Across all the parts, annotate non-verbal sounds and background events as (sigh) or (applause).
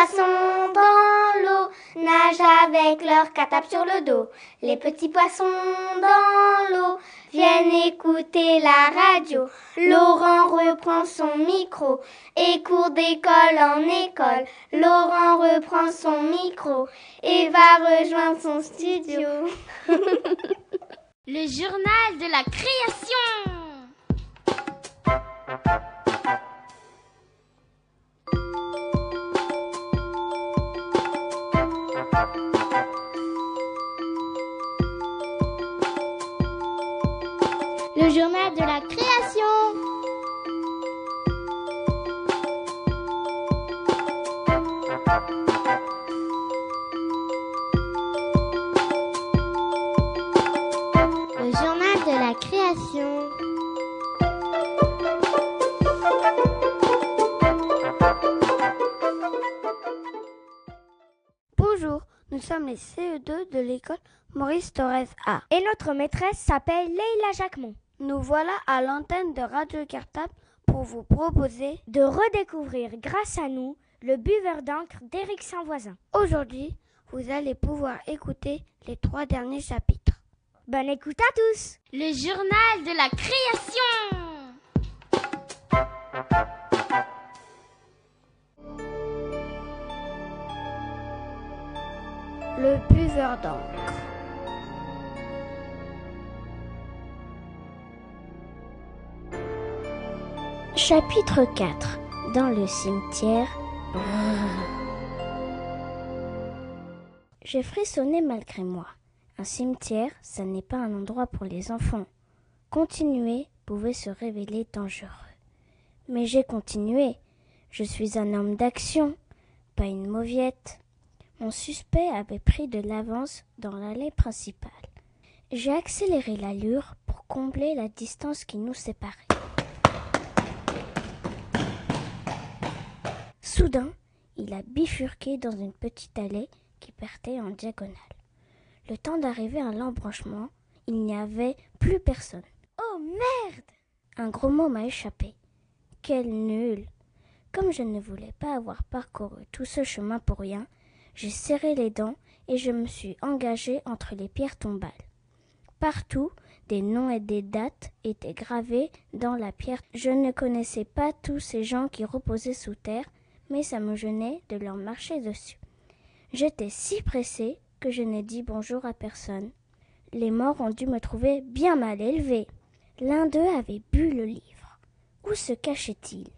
poissons dans l'eau nagent avec leur catap sur le dos. Les petits poissons dans l'eau viennent écouter la radio. Laurent reprend son micro et court d'école en école. Laurent reprend son micro et va rejoindre son studio. (laughs) Le journal de la création. Journal de la création. Le journal de la création. Bonjour, nous sommes les CE2 de l'école Maurice Torres A. Et notre maîtresse s'appelle Leila Jacquemont. Nous voilà à l'antenne de Radio Cartable pour vous proposer de redécouvrir grâce à nous le buveur d'encre d'Éric Saint-Voisin. Aujourd'hui, vous allez pouvoir écouter les trois derniers chapitres. Bonne écoute à tous Le journal de la création Le buveur d'encre. Chapitre 4 Dans le cimetière. J'ai frissonné malgré moi. Un cimetière, ça n'est pas un endroit pour les enfants. Continuer pouvait se révéler dangereux. Mais j'ai continué. Je suis un homme d'action, pas une mauviette. Mon suspect avait pris de l'avance dans l'allée principale. J'ai accéléré l'allure pour combler la distance qui nous séparait. Soudain, il a bifurqué dans une petite allée qui partait en diagonale. Le temps d'arriver à l'embranchement, il n'y avait plus personne. Oh merde Un gros mot m'a échappé. Quel nul Comme je ne voulais pas avoir parcouru tout ce chemin pour rien, j'ai serré les dents et je me suis engagé entre les pierres tombales. Partout, des noms et des dates étaient gravés dans la pierre. Je ne connaissais pas tous ces gens qui reposaient sous terre, mais ça me gênait de leur marcher dessus. J'étais si pressé que je n'ai dit bonjour à personne. Les morts ont dû me trouver bien mal élevé. L'un d'eux avait bu le livre. Où se cachait-il?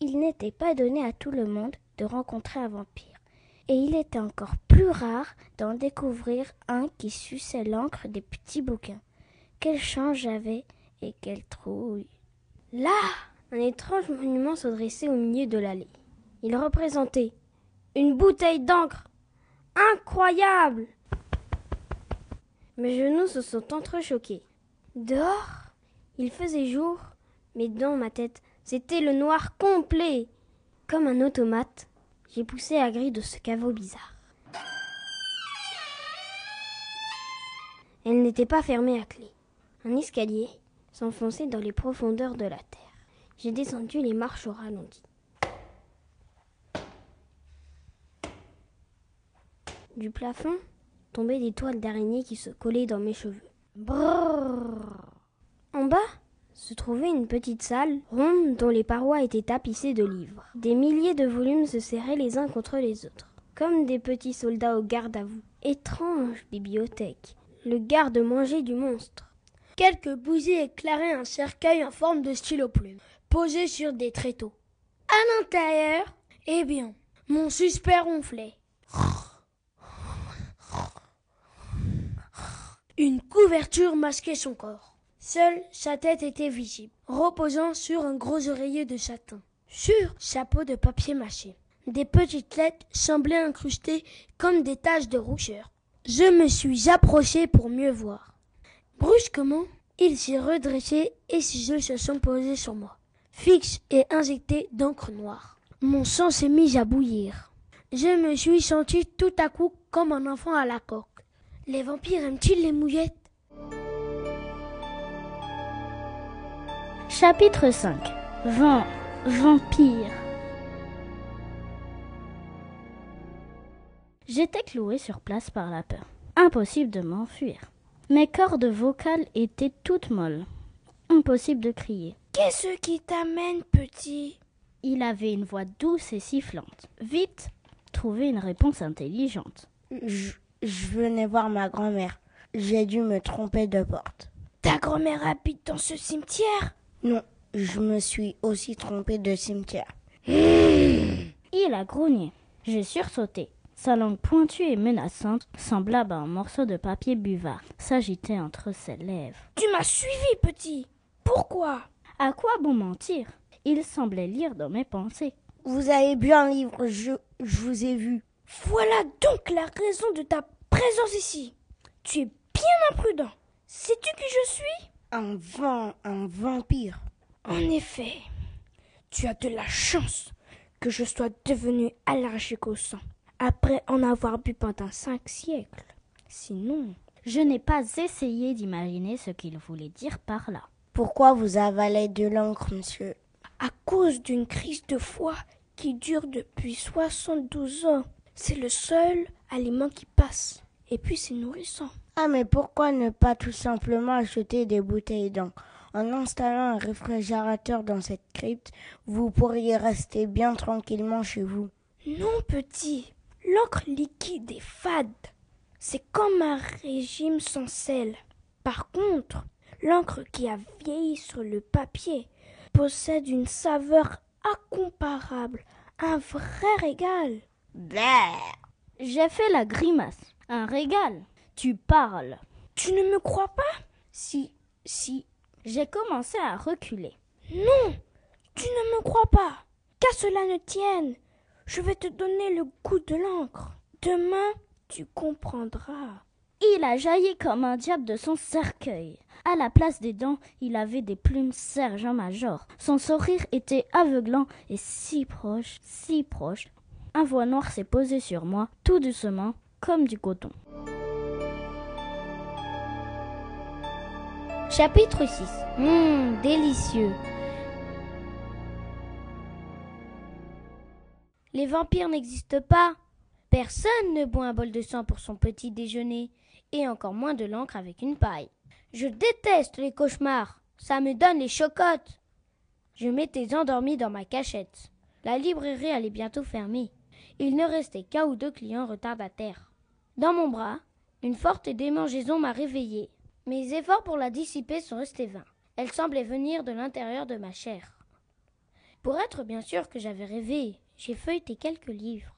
Il n'était pas donné à tout le monde de rencontrer un vampire, et il était encore plus rare d'en découvrir un qui suçait l'encre des petits bouquins. Quelle chance j'avais et quelle trouille. Là, un étrange monument se dressait au milieu de l'allée. Il représentait une bouteille d'encre. Incroyable Mes genoux se sont entrechoqués. Dehors, il faisait jour, mais dans ma tête, c'était le noir complet. Comme un automate, j'ai poussé à grille de ce caveau bizarre. Elle n'était pas fermée à clé. Un escalier s'enfonçait dans les profondeurs de la terre. J'ai descendu les marches au ralenti. Du plafond tombaient des toiles d'araignée qui se collaient dans mes cheveux. Brrr. En bas se trouvait une petite salle ronde dont les parois étaient tapissées de livres. Des milliers de volumes se serraient les uns contre les autres, comme des petits soldats au garde à vous. Étrange bibliothèque. Le garde-manger du monstre. Quelques bougies éclairaient un cercueil en forme de stylo plume, posé sur des tréteaux. À l'intérieur, eh bien, mon suspect ronflait. Une couverture masquait son corps. Seule sa tête était visible, reposant sur un gros oreiller de satin. Sur chapeau de papier mâché. Des petites lettres semblaient incrustées comme des taches de rousseur. Je me suis approché pour mieux voir. Brusquement, il s'est redressé et ses yeux se sont posés sur moi, fixes et injectés d'encre noire. Mon sang s'est mis à bouillir. Je me suis senti tout à coup comme un enfant à la coque. Les vampires aiment-ils les mouillettes? Chapitre 5 Vent, vampire. J'étais cloué sur place par la peur. Impossible de m'enfuir. Mes cordes vocales étaient toutes molles. Impossible de crier. Qu'est-ce qui t'amène, petit? Il avait une voix douce et sifflante. Vite, trouver une réponse intelligente. Je, je venais voir ma grand-mère. J'ai dû me tromper de porte. Ta grand-mère habite dans ce cimetière? Non, je me suis aussi trompé de cimetière. Il a grogné. J'ai sursauté. Sa langue pointue et menaçante, semblable à un morceau de papier buvard, s'agitait entre ses lèvres. Tu m'as suivi, petit. Pourquoi? À quoi bon mentir? Il semblait lire dans mes pensées. Vous avez bu un livre, je, je vous ai vu. Voilà donc la raison de ta présence ici. Tu es bien imprudent. Sais-tu qui je suis? Un vent, un vampire. En effet, tu as de la chance que je sois devenu allergique au sang après en avoir bu pendant cinq siècles. Sinon, je n'ai pas essayé d'imaginer ce qu'il voulait dire par là. Pourquoi vous avalez de l'encre, monsieur? À cause d'une crise de foi qui dure depuis 72 ans. C'est le seul aliment qui passe. Et puis c'est nourrissant. Ah mais pourquoi ne pas tout simplement acheter des bouteilles d'encre En installant un réfrigérateur dans cette crypte, vous pourriez rester bien tranquillement chez vous. Non, petit. L'encre liquide est fade. C'est comme un régime sans sel. Par contre, l'encre qui a vieilli sur le papier possède une saveur incomparable, un vrai régal. J'ai fait la grimace. Un régal. Tu parles. Tu ne me crois pas? Si, si. J'ai commencé à reculer. Non, tu ne me crois pas. Qu'à cela ne tienne, je vais te donner le goût de l'encre. Demain, tu comprendras. Il a jailli comme un diable de son cercueil. À la place des dents, il avait des plumes sergent-major. Son sourire était aveuglant et si proche, si proche. Un voix noir s'est posé sur moi, tout doucement, comme du coton. Chapitre 6 Hum, délicieux. Les vampires n'existent pas. Personne ne boit un bol de sang pour son petit déjeuner, et encore moins de l'encre avec une paille. Je déteste les cauchemars. Ça me donne les chocottes. Je m'étais endormi dans ma cachette. La librairie allait bientôt fermer. Il ne restait qu'un ou deux clients retardataires. Dans mon bras, une forte démangeaison m'a réveillé. Mes efforts pour la dissiper sont restés vains. Elle semblait venir de l'intérieur de ma chair. Pour être bien sûr que j'avais rêvé, j'ai feuilleté quelques livres.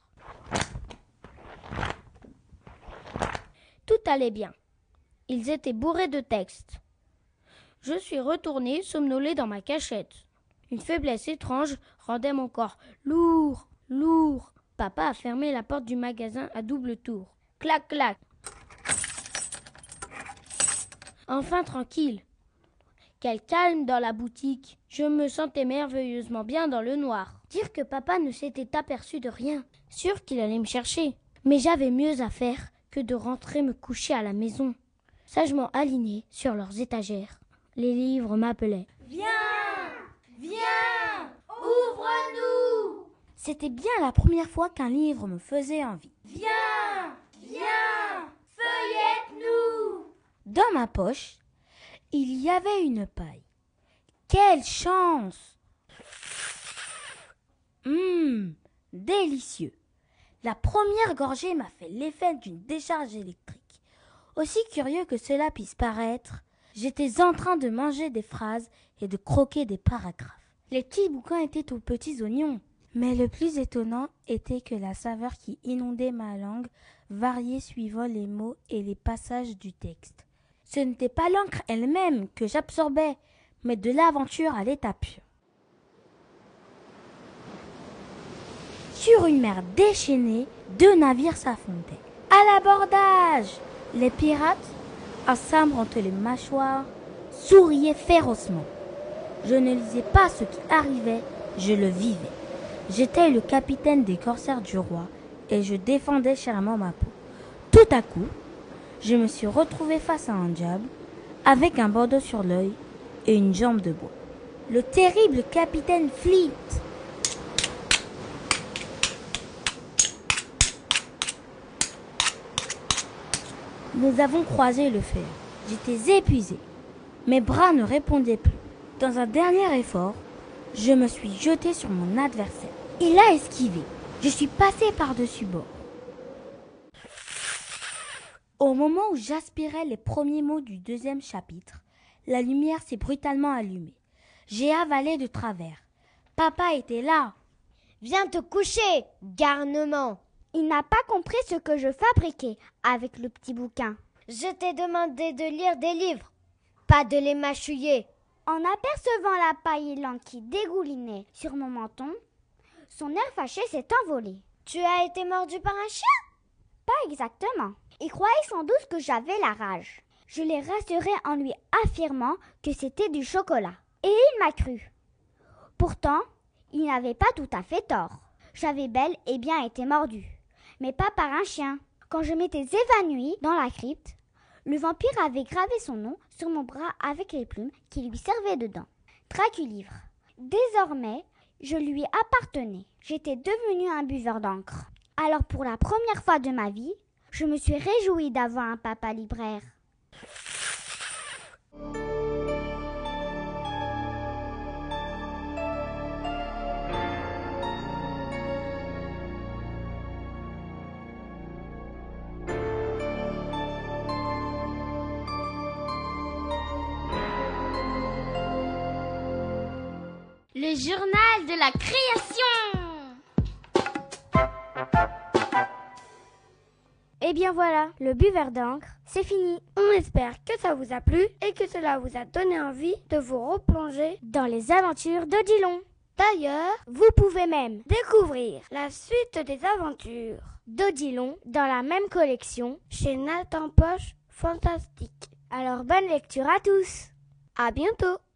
Tout allait bien. Ils étaient bourrés de textes. Je suis retourné somnolé dans ma cachette. Une faiblesse étrange rendait mon corps lourd, lourd. Papa a fermé la porte du magasin à double tour. Clac, clac. Enfin tranquille. Quel calme dans la boutique. Je me sentais merveilleusement bien dans le noir. Dire que papa ne s'était aperçu de rien. Sûr qu'il allait me chercher. Mais j'avais mieux à faire que de rentrer me coucher à la maison. Sagement alignés sur leurs étagères, les livres m'appelaient. Viens Viens Ouvre-nous C'était bien la première fois qu'un livre me faisait envie. Viens Viens Feuillette-nous Dans ma poche, il y avait une paille. Quelle chance Hum, délicieux. La première gorgée m'a fait l'effet d'une décharge électrique. Aussi curieux que cela puisse paraître, j'étais en train de manger des phrases et de croquer des paragraphes. Les petits bouquins étaient aux petits oignons. Mais le plus étonnant était que la saveur qui inondait ma langue variait suivant les mots et les passages du texte. Ce n'était pas l'encre elle-même que j'absorbais, mais de l'aventure à l'état pur. Sur une mer déchaînée, deux navires s'affrontaient. À l'abordage Les pirates, un sabre entre les mâchoires, souriaient férocement. Je ne lisais pas ce qui arrivait, je le vivais. J'étais le capitaine des corsaires du roi, et je défendais chèrement ma peau. Tout à coup, je me suis retrouvé face à un diable avec un bandeau sur l'œil et une jambe de bois. Le terrible capitaine Fleet. Nous avons croisé le fer. J'étais épuisé. Mes bras ne répondaient plus. Dans un dernier effort, je me suis jeté sur mon adversaire. Il a esquivé. Je suis passé par-dessus bord. Au moment où j'aspirais les premiers mots du deuxième chapitre, la lumière s'est brutalement allumée. J'ai avalé de travers. Papa était là. Viens te coucher, garnement. Il n'a pas compris ce que je fabriquais avec le petit bouquin. Je t'ai demandé de lire des livres, pas de les mâchouiller. En apercevant la paille qui dégoulinait sur mon menton, son air fâché s'est envolé. Tu as été mordu par un chien Pas exactement. Il croyait sans doute que j'avais la rage. Je l'ai rassuré en lui affirmant que c'était du chocolat. Et il m'a cru. Pourtant, il n'avait pas tout à fait tort. J'avais bel et bien été mordu, mais pas par un chien. Quand je m'étais évanouie dans la crypte, le vampire avait gravé son nom sur mon bras avec les plumes qui lui servaient dedans. Draculivre. Désormais, je lui appartenais. J'étais devenu un buveur d'encre. Alors pour la première fois de ma vie, je me suis réjouie d'avoir un papa libraire. Le journal de la création. Et eh bien voilà, le buveur d'encre, c'est fini. On espère que ça vous a plu et que cela vous a donné envie de vous replonger dans les aventures d'Odilon. D'ailleurs, vous pouvez même découvrir la suite des aventures d'Odilon dans la même collection chez Nathan Poche Fantastique. Alors bonne lecture à tous. À bientôt.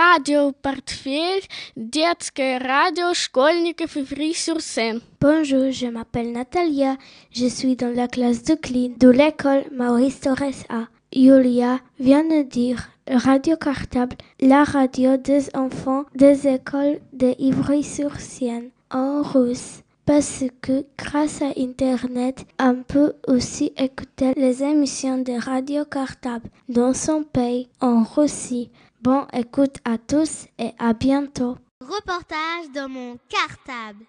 Radio Portefeuille, детское radio школьников Ivry-sur-Seine. Bonjour, je m'appelle Natalia. Je suis dans la classe de clean de l'école Maurice Torres A. Julia vient de dire Radio Cartable, la radio des enfants des écoles de Ivry-sur-Seine en russe parce que grâce à Internet, on peut aussi écouter les émissions de Radio Cartable dans son pays, en Russie. Bon écoute à tous et à bientôt. Reportage dans mon cartable.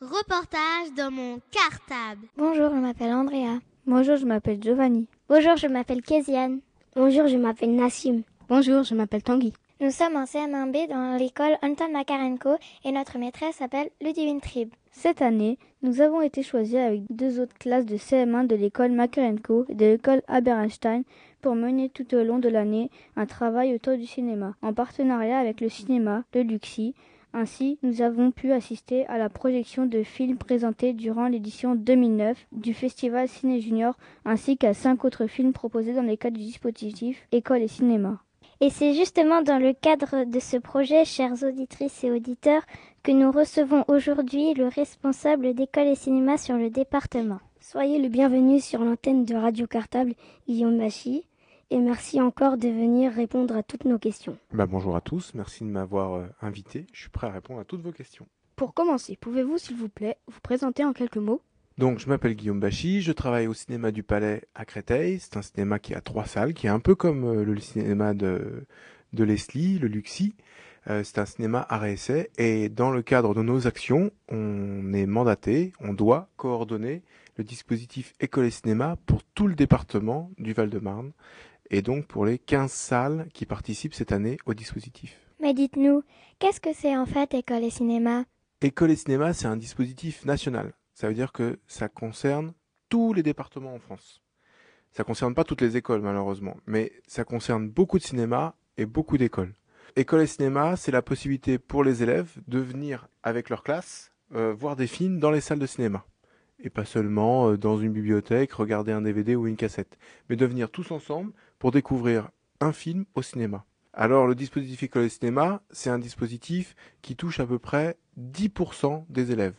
Reportage dans mon cartable. Bonjour, je m'appelle Andrea. Bonjour, je m'appelle Giovanni. Bonjour, je m'appelle Kéziane. Bonjour, je m'appelle Nassim. Bonjour, je m'appelle Tanguy. Nous sommes en CM1B dans l'école Anton Makarenko et notre maîtresse s'appelle Ludivine Trib. Cette année, nous avons été choisis avec deux autres classes de CM1 de l'école Makarenko et de l'école Albert pour mener tout au long de l'année un travail autour du cinéma, en partenariat avec le cinéma, de Luxi. Ainsi, nous avons pu assister à la projection de films présentés durant l'édition 2009 du Festival Ciné Junior, ainsi qu'à cinq autres films proposés dans les cadres du dispositif École et Cinéma. Et c'est justement dans le cadre de ce projet, chères auditrices et auditeurs, que nous recevons aujourd'hui le responsable d'école et cinéma sur le département. Soyez le bienvenu sur l'antenne de Radio Cartable, Guillaume Machi, et merci encore de venir répondre à toutes nos questions. Bah, bonjour à tous, merci de m'avoir euh, invité, je suis prêt à répondre à toutes vos questions. Pour commencer, pouvez-vous s'il vous plaît vous présenter en quelques mots Donc, je m'appelle Guillaume Bachy, je travaille au cinéma du Palais à Créteil. C'est un cinéma qui a trois salles, qui est un peu comme euh, le cinéma de, de Leslie, le Luxi. Euh, c'est un cinéma à essai et dans le cadre de nos actions, on est mandaté, on doit coordonner le dispositif école et cinéma pour tout le département du Val-de-Marne et donc pour les 15 salles qui participent cette année au dispositif. Mais dites-nous, qu'est-ce que c'est en fait école et cinéma? École et cinéma, c'est un dispositif national. Ça veut dire que ça concerne tous les départements en France. Ça concerne pas toutes les écoles malheureusement, mais ça concerne beaucoup de cinémas et beaucoup d'écoles. École et cinéma, c'est la possibilité pour les élèves de venir avec leur classe euh, voir des films dans les salles de cinéma. Et pas seulement euh, dans une bibliothèque, regarder un DVD ou une cassette, mais de venir tous ensemble pour découvrir un film au cinéma. Alors le dispositif école et cinéma, c'est un dispositif qui touche à peu près 10% des élèves.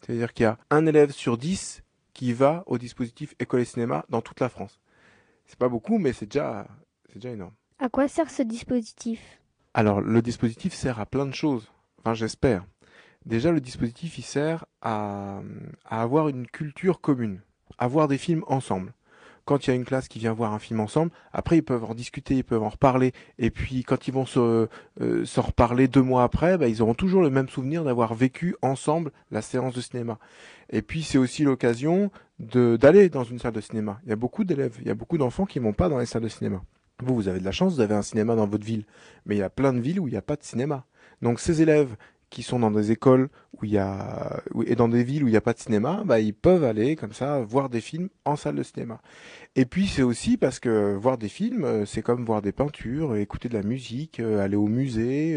C'est-à-dire qu'il y a un élève sur 10 qui va au dispositif école et cinéma dans toute la France. C'est pas beaucoup, mais c'est déjà, c'est déjà énorme. À quoi sert ce dispositif? Alors, le dispositif sert à plein de choses. Enfin, j'espère. Déjà, le dispositif, il sert à, à avoir une culture commune, à voir des films ensemble. Quand il y a une classe qui vient voir un film ensemble, après ils peuvent en discuter, ils peuvent en reparler, et puis quand ils vont se, euh, reparler deux mois après, bah, ils auront toujours le même souvenir d'avoir vécu ensemble la séance de cinéma. Et puis c'est aussi l'occasion d'aller dans une salle de cinéma. Il y a beaucoup d'élèves, il y a beaucoup d'enfants qui vont pas dans les salles de cinéma. Vous, vous avez de la chance, vous avez un cinéma dans votre ville. Mais il y a plein de villes où il n'y a pas de cinéma. Donc ces élèves qui sont dans des écoles où il y a et dans des villes où il n'y a pas de cinéma, bah ils peuvent aller comme ça voir des films en salle de cinéma. Et puis c'est aussi parce que voir des films, euh, c'est comme voir des peintures, écouter de la musique, euh, aller au musée,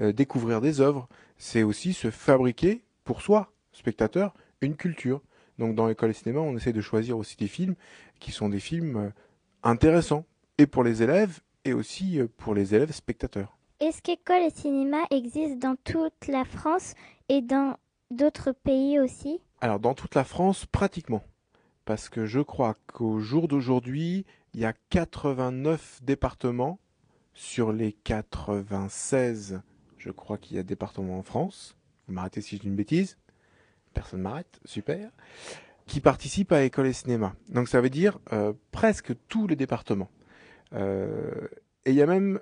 euh, découvrir des œuvres. C'est aussi se fabriquer pour soi, spectateur, une culture. Donc dans l'école de cinéma, on essaie de choisir aussi des films qui sont des films intéressants et pour les élèves et aussi pour les élèves spectateurs. Est-ce qu'école et cinéma existent dans toute la France et dans d'autres pays aussi? Alors dans toute la France, pratiquement. Parce que je crois qu'au jour d'aujourd'hui, il y a 89 départements sur les 96, je crois qu'il y a départements en France. Vous m'arrêtez si je dis une bêtise. Personne m'arrête, super. Qui participent à école et cinéma. Donc ça veut dire euh, presque tous les départements. Euh, et il y a même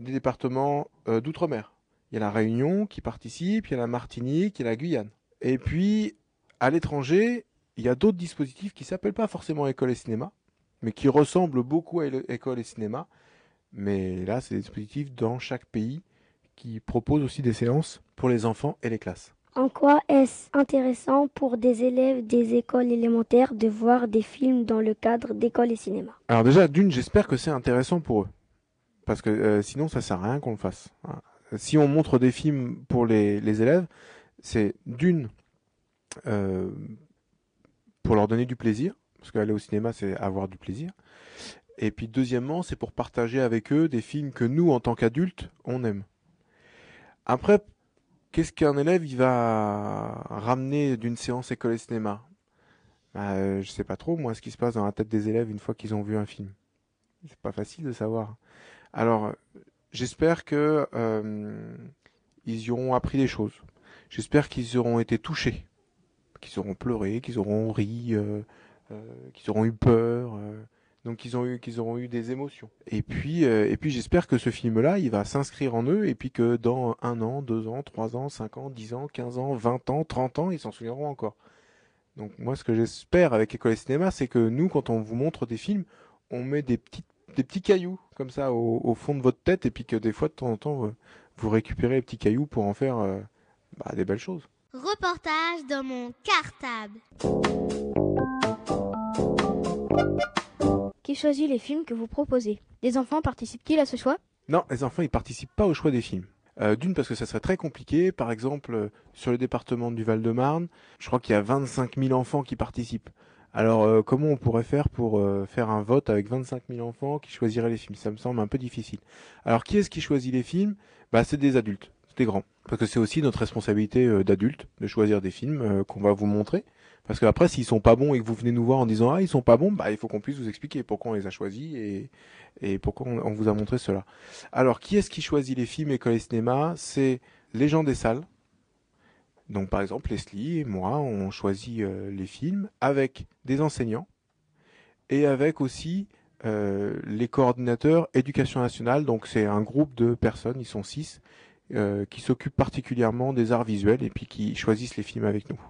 des départements euh, d'outre-mer. Il y a la Réunion qui participe, il y a la Martinique, il y a la Guyane. Et puis, à l'étranger, il y a d'autres dispositifs qui s'appellent pas forcément école et cinéma, mais qui ressemblent beaucoup à école et cinéma. Mais là, c'est des dispositifs dans chaque pays qui proposent aussi des séances pour les enfants et les classes. En quoi est-ce intéressant pour des élèves des écoles élémentaires de voir des films dans le cadre d'école et cinéma? Alors déjà, d'une, j'espère que c'est intéressant pour eux. Parce que euh, sinon, ça sert à rien qu'on le fasse. Si on montre des films pour les, élèves, c'est d'une, euh, pour leur donner du plaisir. Parce qu'aller au cinéma, c'est avoir du plaisir. Et puis deuxièmement, c'est pour partager avec eux des films que nous, en tant qu'adultes, on aime. Après, qu'est-ce qu'un élève il va ramener d'une séance école et cinéma? Euh, Je sais pas trop, moi, ce qui se passe dans la tête des élèves une fois qu'ils ont vu un film. C'est pas facile de savoir. Alors, j'espère que euh, ils y auront appris des choses. J'espère qu'ils auront été touchés, qu'ils auront pleuré, qu'ils auront ri, euh, euh qu'ils auront eu peur. Donc qu'ils ont eu qu'ils auront eu des émotions. Et puis et puis j'espère que ce film-là, il va s'inscrire en eux et puis que dans un an, deux ans, trois ans, cinq ans, dix ans, quinze ans, vingt ans, trente ans, ils s'en souviendront encore. Donc moi, ce que j'espère avec École et Cinéma, c'est que nous, quand on vous montre des films, on met des petits des petits cailloux comme ça au, au, fond de votre tête et puis que des fois de temps en temps vous, vous récupérez les petits cailloux pour en faire euh, bah, des belles choses. Reportage dans mon cartable. Qui choisit les films que vous proposez? Les enfants participent-ils à ce choix? Non, les enfants ils participent pas au choix des films. Euh, D'une parce que ça serait très compliqué. Par exemple, euh, sur le département du Val-de-Marne, je crois qu'il y a 25 000 enfants qui participent. Alors euh, comment on pourrait faire pour euh, faire un vote avec 25 000 enfants qui choisiraient les films? Ça me semble un peu difficile. Alors qui est-ce qui choisit les films? Bah c'est des adultes, c'est des grands. Parce que c'est aussi notre responsabilité euh, d'adultes de choisir des films qu'on va vous montrer. Parce qu'après, s'ils sont pas bons et que vous venez nous voir en disant ah ils sont pas bons, bah il faut qu'on puisse vous expliquer pourquoi on les a choisis et, et pourquoi on, on vous a montré cela. Alors qui est-ce qui choisit les films école et cinéma C'est les gens des salles, Donc par exemple, Leslie et moi, on choisit euh, les films avec des enseignants et avec aussi euh, les coordinateurs éducation nationale. Donc c'est un groupe de personnes, ils sont six, euh, qui s'occupent particulièrement des arts visuels et puis qui choisissent les films avec nous.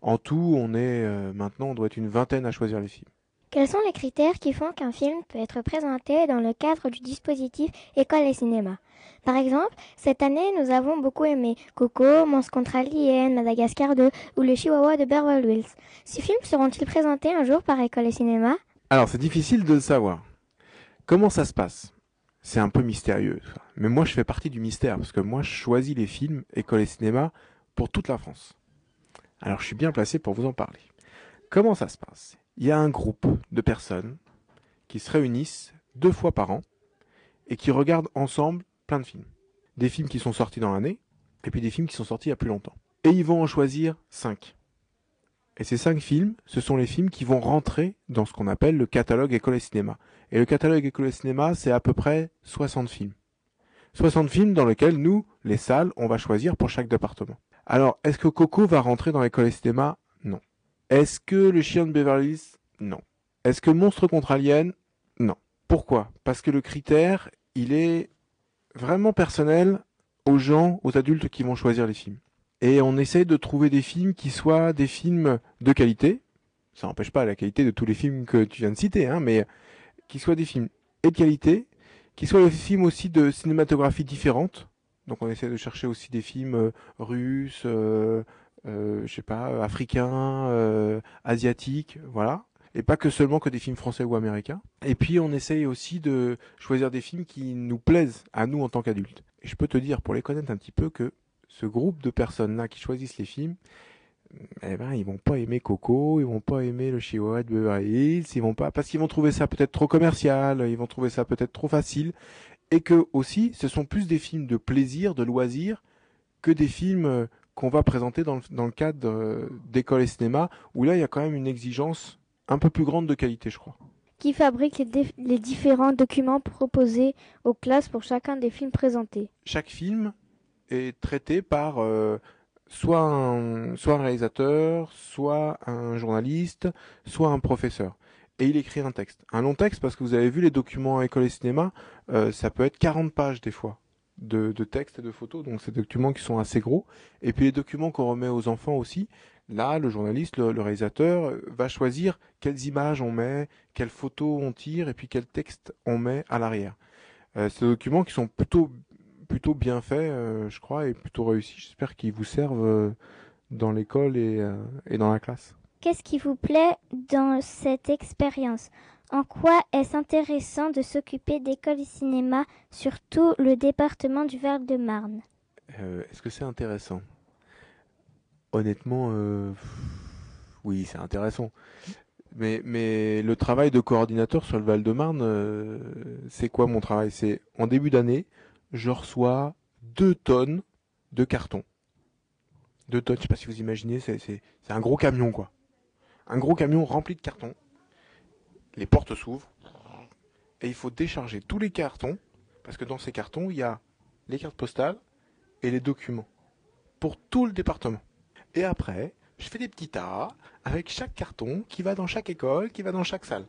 En tout, on est maintenant, on doit être une vingtaine à choisir les films. Quels sont les critères qui font qu'un film peut être présenté dans le cadre du dispositif École et Cinéma? Par exemple, cette année, nous avons beaucoup aimé Coco, Monstre contre Alien, Madagascar 2 ou Le Chihuahua de Beverly Hills. Ces films seront-ils présentés un jour par École et Cinéma? Alors, c'est difficile de le savoir. Comment ça se passe? C'est un peu mystérieux. Mais moi, je fais partie du mystère parce que moi, je choisis les films École et Cinéma pour toute la France. Alors, je suis bien placé pour vous en parler. Comment ça se passe? Il y a un groupe de personnes qui se réunissent deux fois par an et qui regardent ensemble plein de films. Des films qui sont sortis dans l'année et puis des films qui sont sortis il y a plus longtemps. Et ils vont en choisir cinq. Et ces cinq films, ce sont les films qui vont rentrer dans ce qu'on appelle le catalogue école et cinéma. Et le catalogue école et cinéma, c'est à peu près 60 films. 60 films dans lesquels nous, les salles, on va choisir pour chaque département. Alors, est-ce que Coco va rentrer dans l'école et cinéma? Non. Est-ce que le chien de Beverly Hills? Non. Est-ce que Monstre contre Alien Non. Pourquoi? Parce que le critère, il est vraiment personnel aux gens, aux adultes qui vont choisir les films. Et on essaye de trouver des films qui soient des films de qualité. Ça n'empêche pas la qualité de tous les films que tu viens de citer, hein, mais qui soient des films et de qualité, qui soient des films aussi de cinématographie différente. Donc on essaie de chercher aussi des films euh, russes, euh, euh, je sais pas, africains, euh, asiatiques, voilà. Et pas que seulement que des films français ou américains. Et puis on essaye aussi de choisir des films qui nous plaisent à nous en tant qu'adultes. Et je peux te dire, pour les connaître un petit peu, que ce groupe de personnes-là qui choisissent les films, eh ben, ils vont pas aimer Coco, ils vont pas aimer le Chihuahua de Beverly Hills, ils vont pas, parce qu'ils vont trouver ça peut-être trop commercial, ils vont trouver ça peut-être trop facile, et que aussi, ce sont plus des films de plaisir, de loisir, que des films qu'on va présenter dans le, dans le cadre euh, d'école et cinéma, où là, il y a quand même une exigence un peu plus grande de qualité, je crois. Qui fabrique les, les différents documents proposés aux classes pour chacun des films présentés Chaque film est traité par euh, soit, un, soit un réalisateur, soit un journaliste, soit un professeur. Et il écrit un texte. Un long texte, parce que vous avez vu les documents à école et cinéma, euh, ça peut être 40 pages des fois de, de textes et de photos, donc c'est des documents qui sont assez gros. Et puis les documents qu'on remet aux enfants aussi, là, le journaliste, le, réalisateur euh, va choisir quelles images on met, quelles photos on tire, et puis quel texte on met à l'arrière. Euh, ces documents qui sont plutôt plutôt bien faits, euh, je crois, et plutôt réussis. J'espère qu'ils vous servent dans l'école et, et dans la classe. Qu'est-ce qui vous plaît dans cette expérience? En quoi est-ce intéressant de s'occuper d'école et cinéma, surtout le département du Val-de-Marne? Euh, Est-ce que c'est intéressant? Honnêtement, euh, oui, c'est intéressant. Mais, le travail de coordinateur sur le Val-de-Marne, euh, c'est quoi mon travail? C'est en début d'année, je reçois deux tonnes de cartons. Deux tonnes, je sais pas si vous imaginez, c'est un gros camion quoi. Un gros camion rempli de cartons les portes s'ouvrent et il faut décharger tous les cartons parce que dans ces cartons, il y a les cartes postales et les documents pour tout le département. Et après, je fais des petits tas avec chaque carton qui va dans chaque école, qui va dans chaque salle.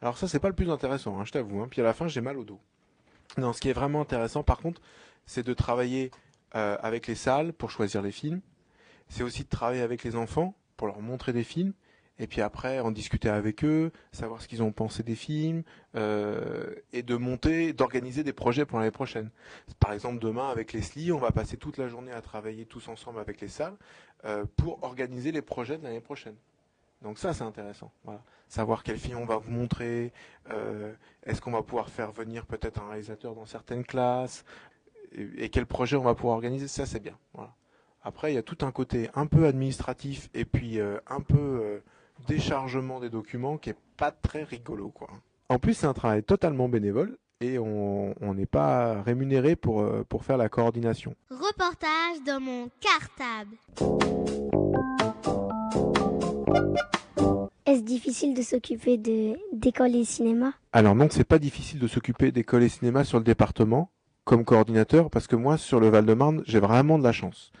Alors ça, c'est pas le plus intéressant, hein, je t'avoue. Hein. Puis à la fin, j'ai mal au dos. Non, ce qui est vraiment intéressant, par contre, c'est de travailler euh, avec les salles pour choisir les films. C'est aussi de travailler avec les enfants pour leur montrer des films et puis après en discuter avec eux, savoir ce qu'ils ont pensé des films, euh, et de monter, d'organiser des projets pour l'année prochaine. Par exemple, demain avec Leslie, on va passer toute la journée à travailler tous ensemble avec les salles euh, pour organiser les projets de l'année prochaine. Donc ça, c'est intéressant. Savoir quel film on va vous montrer, euh, est-ce qu'on va pouvoir faire venir peut-être un réalisateur dans certaines classes, et, et quel projet on va pouvoir organiser, ça c'est bien. Après, il y a tout un côté un peu administratif et puis un peu déchargement des documents qui est pas très rigolo quoi. En plus c'est un travail totalement bénévole et on n'est pas rémunéré pour, euh, pour faire la coordination. Reportage dans mon cartable. Est-ce difficile de s'occuper d'école et cinéma? Alors non, c'est pas difficile de s'occuper d'école et cinéma sur le département comme coordinateur parce que moi sur le Val-de-Marne, j'ai vraiment de la chance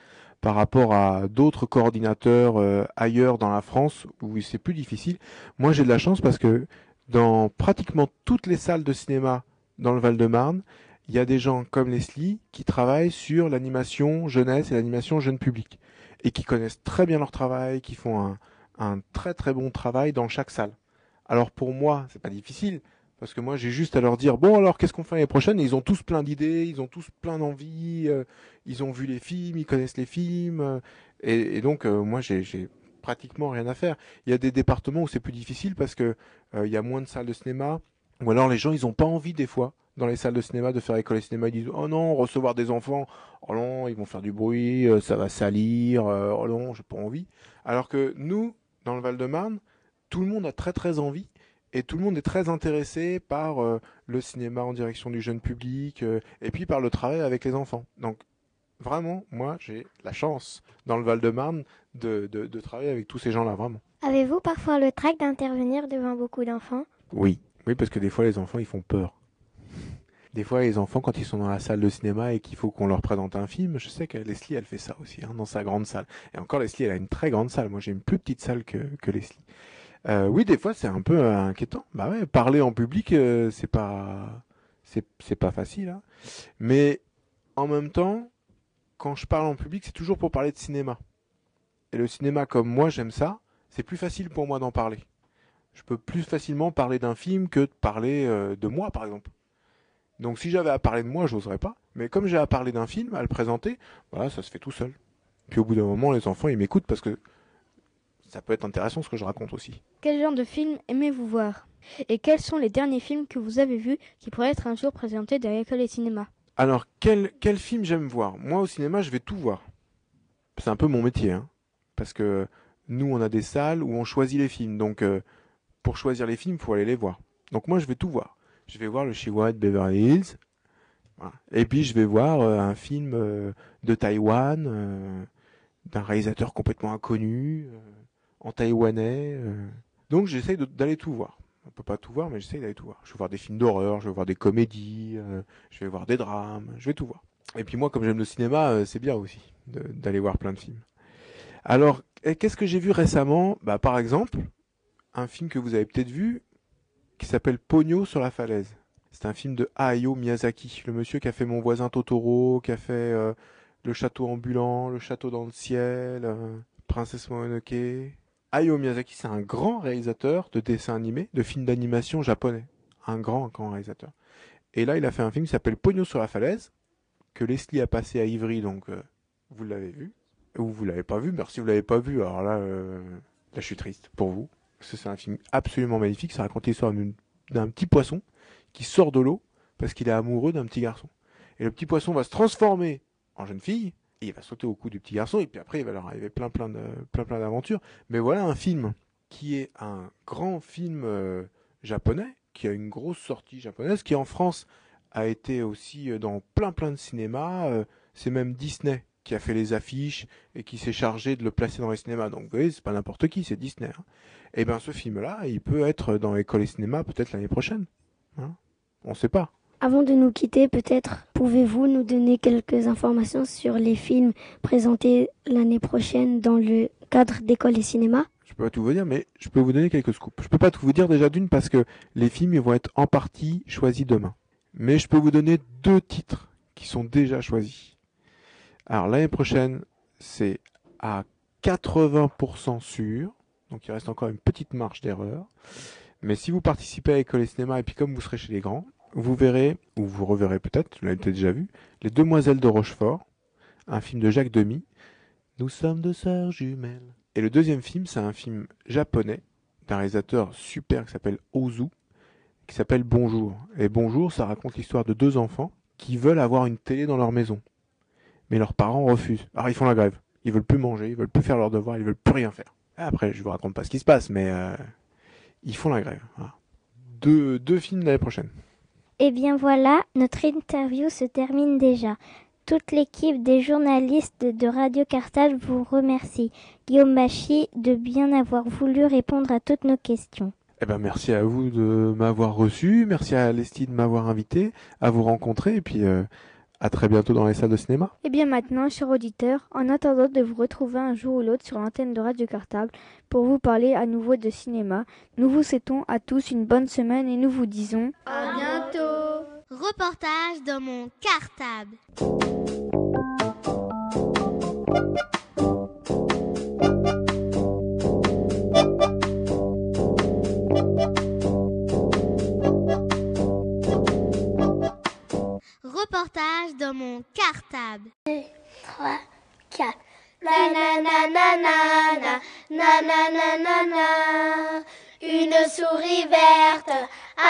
par rapport à d'autres coordinateurs euh, ailleurs dans la France où c'est plus difficile. Moi, j'ai de la chance parce que dans pratiquement toutes les salles de cinéma dans le Val-de-Marne, il y a des gens comme Leslie qui travaillent sur l'animation jeunesse et l'animation jeune public et qui connaissent très bien leur travail, qui font un, un très très bon travail dans chaque salle. Alors pour moi, c'est pas difficile parce que moi j'ai juste à leur dire bon alors qu'est-ce qu'on fait l'année prochaine? Ils ont tous plein d'idées, ils ont tous plein d'envies, euh, ils ont vu les films, ils connaissent les films euh, et, et, donc euh, moi j'ai pratiquement rien à faire. Il y a des départements où c'est plus difficile parce que il y a moins de salles de cinéma ou alors les gens ils ont pas envie des fois dans les salles de cinéma de faire école et cinéma. Ils disent oh non recevoir des enfants oh non ils vont faire du bruit ça va salir oh non j'ai pas envie. Alors que nous dans le Val-de-Marne, tout le monde a très très envie et tout le monde est très intéressé par euh, le cinéma en direction du jeune public euh, et puis par le travail avec les enfants. Donc vraiment, moi j'ai la chance dans le Val-de-Marne de, de, de, travailler avec tous ces gens-là, vraiment. Avez-vous parfois le trac d'intervenir devant beaucoup d'enfants? Oui, oui, parce que des fois les enfants ils font peur. Des fois, les enfants, quand ils sont dans la salle de cinéma et qu'il faut qu'on leur présente un film, je sais que Leslie, elle fait ça aussi, hein, dans sa grande salle. Et encore, Leslie, elle a une très grande salle. Moi, j'ai une plus petite salle que, que Leslie. Euh, oui, des fois, c'est un peu euh, inquiétant. Bah ouais, parler en public, euh, c'est pas, c'est, c'est pas facile. Hein. Mais en même temps, quand je parle en public, c'est toujours pour parler de cinéma. Et le cinéma, comme moi, j'aime ça, c'est plus facile pour moi d'en parler. Je peux plus facilement parler d'un film que de parler de moi, par exemple. Donc si j'avais à parler de moi, j'oserais pas. Mais comme j'ai à parler d'un film, à le présenter, voilà, ça se fait tout seul. Puis au bout d'un moment, les enfants, ils m'écoutent parce que ça peut être intéressant ce que je raconte aussi. Quel genre de film aimez-vous voir? Et quels sont les derniers films que vous avez vus qui pourraient être un jour présentés dans l'école des cinémas Alors, quel, quel film j'aime voir? Moi, au cinéma, je vais tout voir. C'est un peu mon métier, hein. Parce que nous, on a des salles où on choisit les films. Donc, euh, pour choisir les films, il faut aller les voir. Donc moi, je vais tout voir je vais voir le Chihuahua de Beverly Hills. Voilà. Et puis je vais voir euh, un film euh, de Taïwan d'un réalisateur complètement inconnu en taïwanais. Donc j'essaye d'aller tout voir. On peut pas tout voir, mais j'essaye d'aller tout voir. Je vais voir des films d'horreur, je vais voir des comédies, je vais voir des drames, je vais tout voir. Et puis moi, comme j'aime le cinéma, c'est bien aussi d'aller voir plein de films. Alors, qu'est-ce que j'ai vu récemment? Bah, par exemple, un film que vous avez peut-être vu, qui s'appelle Pogno sur la falaise. C'est un film de Hayao Miyazaki, le monsieur qui a fait Mon voisin Totoro, qui a fait euh, Le château ambulant, Le château dans le ciel, euh, Princesse Mononoke. Hayao Miyazaki, c'est un grand réalisateur de dessins animés, de films d'animation japonais. Un grand, grand réalisateur. Et là, il a fait un film qui s'appelle Pogno sur la falaise, que Leslie a passé à Ivry, donc euh, vous l'avez vu. Ou vous l'avez pas vu, merci vous l'avez pas vu, alors là, là je suis triste pour vous c'est un film absolument magnifique. Ça raconte l'histoire d'un petit poisson qui sort de l'eau parce qu'il est amoureux d'un petit garçon. Et le petit poisson va se transformer en jeune fille il va sauter au cou du petit garçon et puis après il va leur arriver plein plein de plein plein d'aventures. Mais voilà un film qui est un grand film euh, japonais qui a une grosse sortie japonaise qui en France a été aussi euh, dans plein plein de cinémas. Euh, c'est même Disney qui a fait les affiches et qui s'est chargé de le placer dans les cinémas. Donc vous voyez, c'est pas n'importe qui, c'est Disney. Hein. Et eh bien ce film-là, il peut être dans l'école et cinéma peut-être l'année prochaine. Hein On ne sait pas. Avant de nous quitter, peut-être pouvez-vous nous donner quelques informations sur les films présentés l'année prochaine dans le cadre d'école et cinéma? Je peux pas tout vous dire, mais je peux vous donner quelques scoops. Je peux pas tout vous dire déjà d'une parce que les films vont être en partie choisis demain. Mais je peux vous donner deux titres qui sont déjà choisis. Alors l'année prochaine, c'est à 80% sûr, donc il reste encore une petite marge d'erreur. Mais si vous participez à l'école et cinéma, et puis comme vous serez chez les grands, vous verrez, ou vous reverrez peut-être, vous l'avez peut-être déjà vu, Les Demoiselles de Rochefort, un film de Jacques Demy. Nous sommes deux sœurs jumelles. Et le deuxième film, c'est un film japonais d'un réalisateur super qui s'appelle Ozu, qui s'appelle Bonjour. Et Bonjour, ça raconte l'histoire de deux enfants qui veulent avoir une télé dans leur maison mais leurs parents refusent. Alors ils font la grève. Ils veulent plus manger, ils veulent plus faire leurs devoirs, ils veulent plus rien faire. Après, je vous raconte pas ce qui se passe, mais euh, ils font la grève. Deux, deux films l'année prochaine. Eh bien voilà, notre interview se termine déjà. Toute l'équipe des journalistes de Radio Carthage vous remercie. Guillaume Machy de bien avoir voulu répondre à toutes nos questions. Eh ben merci à vous de m'avoir reçu, merci à Leslie de m'avoir invité, à vous rencontrer, et puis euh, à très bientôt dans les salles de cinéma. Et bien maintenant, chers auditeurs, en attendant de vous retrouver un jour ou l'autre sur l'antenne de Radio Cartable pour vous parler à nouveau de cinéma, nous vous souhaitons à tous une bonne semaine et nous vous disons à bientôt. Reportage dans mon cartable. Reportage dans mon cartable. 2, 3, 4. Nananana, nananana, une souris verte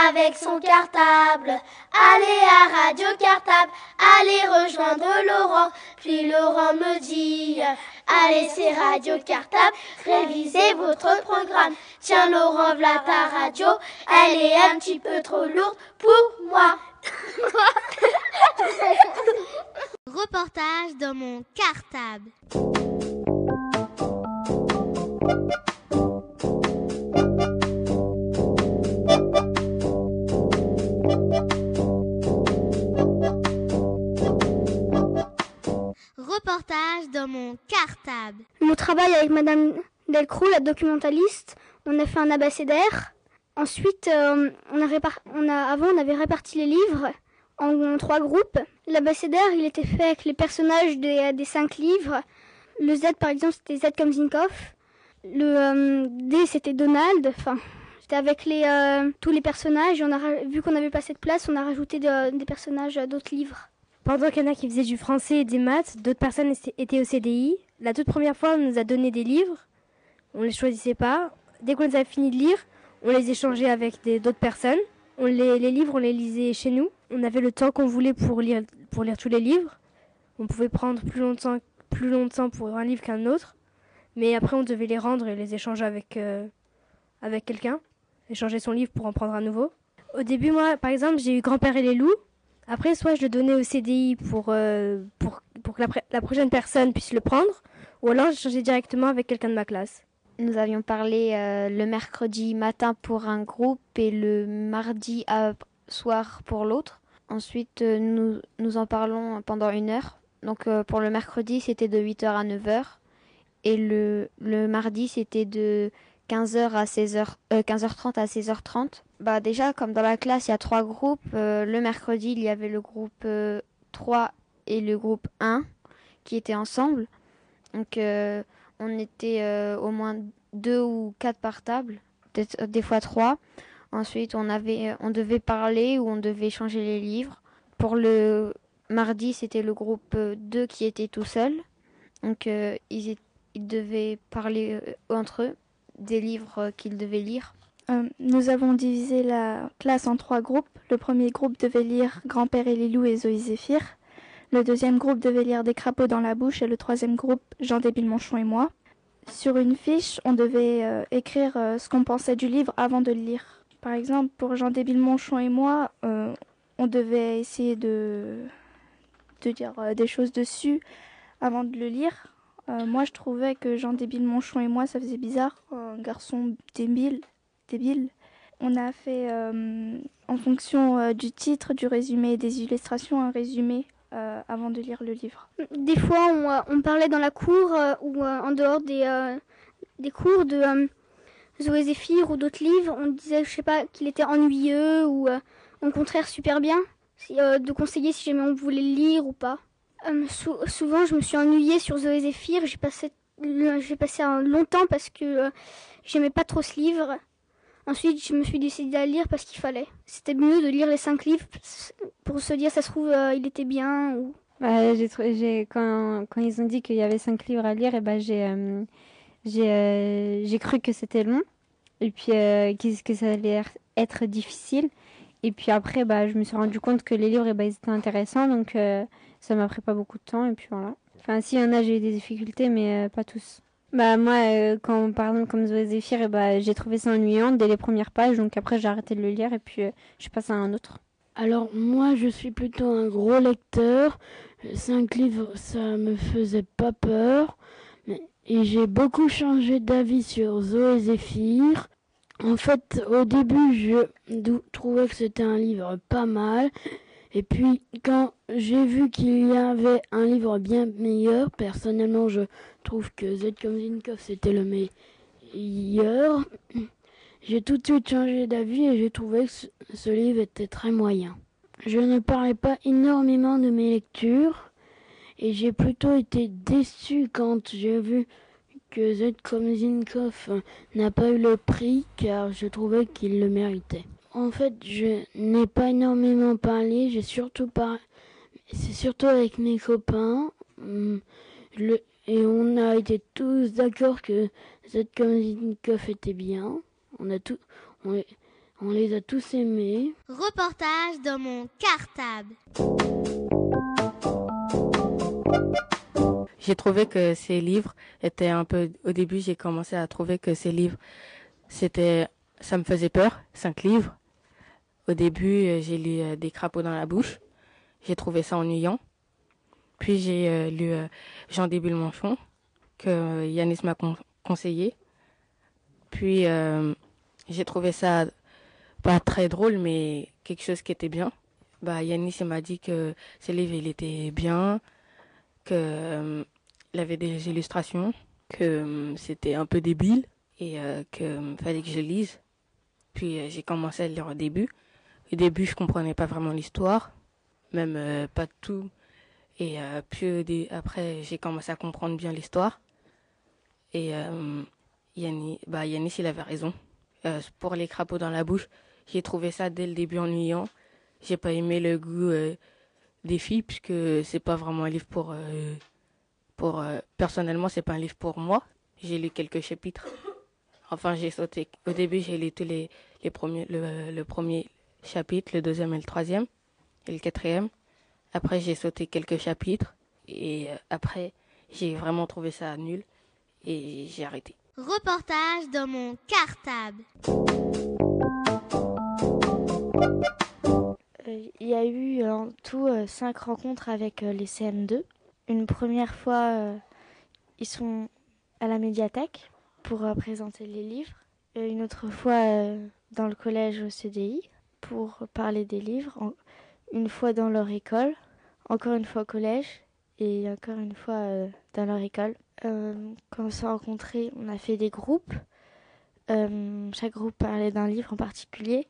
avec son cartable. Allez à Radio Cartable, allez rejoindre Laurent. Puis Laurent me dit, allez c'est Radio Cartable, révisez votre programme. Tiens Laurent, voilà ta radio, elle est un petit peu trop lourde pour moi. Reportage dans mon cartable. Reportage dans mon cartable. Mon travail avec Madame Delcroix, la documentaliste, on a fait un abécédaire. Ensuite, euh, avant, on avait réparti les livres en, trois groupes. L'abécédaire, il était fait avec les personnages des, des cinq livres. Le Z, par exemple, c'était Z comme Zinkov. Le euh, D, c'était Donald. Enfin, c'était avec les, euh, tous les personnages. Vu qu'on n'avait pas cette place, on a rajouté de, des personnages d'autres livres. Pendant qu'il y en a qui faisaient du français et des maths, d'autres personnes étaient au CDI. La toute première fois, on nous a donné des livres. On ne les choisissait pas. Dès qu'on les a fini de lire, on les échangeait avec d'autres personnes. On les, livres, on les lisait chez nous. On avait le temps qu'on voulait pour lire, pour lire tous les livres. On pouvait prendre plus longtemps, plus longtemps pour un livre qu'un autre. Mais après, on devait les rendre et les échanger avec, euh, avec quelqu'un. Échanger son livre pour en prendre un nouveau. Au début, moi, par exemple, j'ai eu Grand-père et les loups. Après, soit je le donnais au CDI pour, euh, pour, pour que la, la, prochaine personne puisse le prendre, ou alors je changeais directement avec quelqu'un de ma classe. Nous avions parlé euh, le mercredi matin pour un groupe et le mardi à soir pour l'autre. Ensuite, euh, nous, nous en parlons pendant une heure. Donc euh, pour le mercredi, c'était de 8h à 9h. Et le, le mardi, c'était de 15h à 16h, euh, 15h30 à 16h30. Bah déjà, comme dans la classe, il y a trois groupes. Euh, le mercredi, il y avait le groupe 3 et le groupe 1 qui étaient ensemble. Donc on était au moins deux ou quatre par table, peut-être des fois trois. Ensuite, on avait, on devait parler ou on devait changer les livres. Pour le mardi, c'était le groupe 2 qui était tout seul. Donc euh, ils, devaient parler euh, entre eux des livres qu'ils devaient lire. Euh, nous avons divisé la classe en trois groupes. Le premier groupe devait lire Grand-père et les loups et Zoé Zéphyr. Le deuxième groupe devait lire Des crapauds dans la bouche et le troisième groupe Jean Débile Monchon et moi. Sur une fiche, on devait euh, écrire euh, ce qu'on pensait du livre avant de le lire. Par exemple, pour Jean Débile Monchon et moi, euh, on devait essayer de, de dire des choses dessus avant de le lire. moi, je trouvais que Jean Débile Monchon et moi, ça faisait bizarre. Un garçon débile. débile. On a fait, en fonction du titre, du résumé et des illustrations, un résumé euh, avant de lire le livre. Des fois, on, on parlait dans la cour euh, ou euh, en dehors des, des cours de Zoé Zéphyr ou d'autres livres. On disait, je sais pas, qu'il était ennuyeux ou au contraire super bien. de conseiller si jamais on voulait le lire ou pas. Sou souvent, je me suis ennuyée sur Zoé Zéphyr. J'ai passé, j'ai passé un parce que j'aimais pas trop ce livre. Ensuite, je me suis décidée à lire parce qu'il fallait. C'était mieux de lire les cinq livres pour se dire, ça se trouve, euh, il était bien. Ou... Bah, j'ai, quand, quand ils ont dit qu'il y avait cinq livres à lire, bah, j'ai, euh, euh, j'ai cru que c'était long. Et puis, que, que ça allait être difficile. Et puis après, bah, je me suis rendu compte que les livres, et bah, ils étaient intéressants. Donc, ça m'a pris pas beaucoup de temps. Et puis voilà. Enfin, s'il y en a, j'ai eu des difficultés, mais pas tous. Bah moi, euh, quand par exemple comme Zoé Zéphyr, et bah, j'ai trouvé ça ennuyant dès les premières pages, donc après j'ai arrêté de le lire et puis euh, je passe à un autre. Alors moi, je suis plutôt un gros lecteur. Cinq livres, ça me faisait pas peur. Et j'ai beaucoup changé d'avis sur Zoé Zéphyr. En fait, au début, je trouvais que c'était un livre pas mal. Et puis, quand j'ai vu qu'il y avait un livre bien meilleur, personnellement, je trouve que Z comme c'était le meilleur. J'ai tout de suite changé d'avis et j'ai trouvé que ce livre était très moyen. Je ne parlais pas énormément de mes lectures et j'ai plutôt été déçu quand j'ai vu que Z comme n'a pas eu le prix car je trouvais qu'il le méritait. En fait, je n'ai pas énormément parlé, j'ai surtout parlé, c'est surtout avec mes copains, hum, le, et on a été tous d'accord que Zinkov était bien. On a tout, on, on les a tous aimés. Reportage dans mon cartable. J'ai trouvé que ces livres étaient un peu. Au début, j'ai commencé à trouver que ces livres, c'était, ça me faisait peur. Cinq livres. Au début, euh, j'ai lu euh, Des crapauds dans la bouche. J'ai trouvé ça ennuyant. Puis j'ai euh, lu Jean Débule Manchon que Yanis m'a conseillé. Puis j'ai trouvé ça pas très drôle, mais quelque chose qui était bien. Bah Yanis m'a dit que ce livre il était bien, que il avait des illustrations, que c'était un peu débile et que fallait que je lise. Puis j'ai commencé à lire au début. Au début, je comprenais pas vraiment l'histoire, même euh, pas tout. Et euh, puis après, j'ai commencé à comprendre bien l'histoire. Et euh, Yannis, bah Yannis, il avait raison. Euh, pour les crapauds dans la bouche, j'ai trouvé ça dès le début ennuyant. J'ai pas aimé le goût des filles puisque c'est pas vraiment un livre pour pour personnellement c'est pas un livre pour moi. J'ai lu quelques chapitres. Enfin, j'ai sauté. Au début, j'ai lu tous les les premiers le premier chapitres, le deuxième et le troisième, et le quatrième. Après, j'ai sauté quelques chapitres, et euh, après, j'ai vraiment trouvé ça nul, et j'ai arrêté. Reportage dans mon cartable. Euh, il y a eu en tout euh, cinq rencontres avec les CM2. Une première fois, ils sont à la médiathèque pour présenter les livres. Une autre fois, dans le collège au CDI pour parler des livres, une fois dans leur école, encore une fois au collège et encore une fois euh, dans leur école. Euh, quand on s'est rencontrés, on a fait des groupes. Euh, chaque groupe parlait d'un livre en particulier.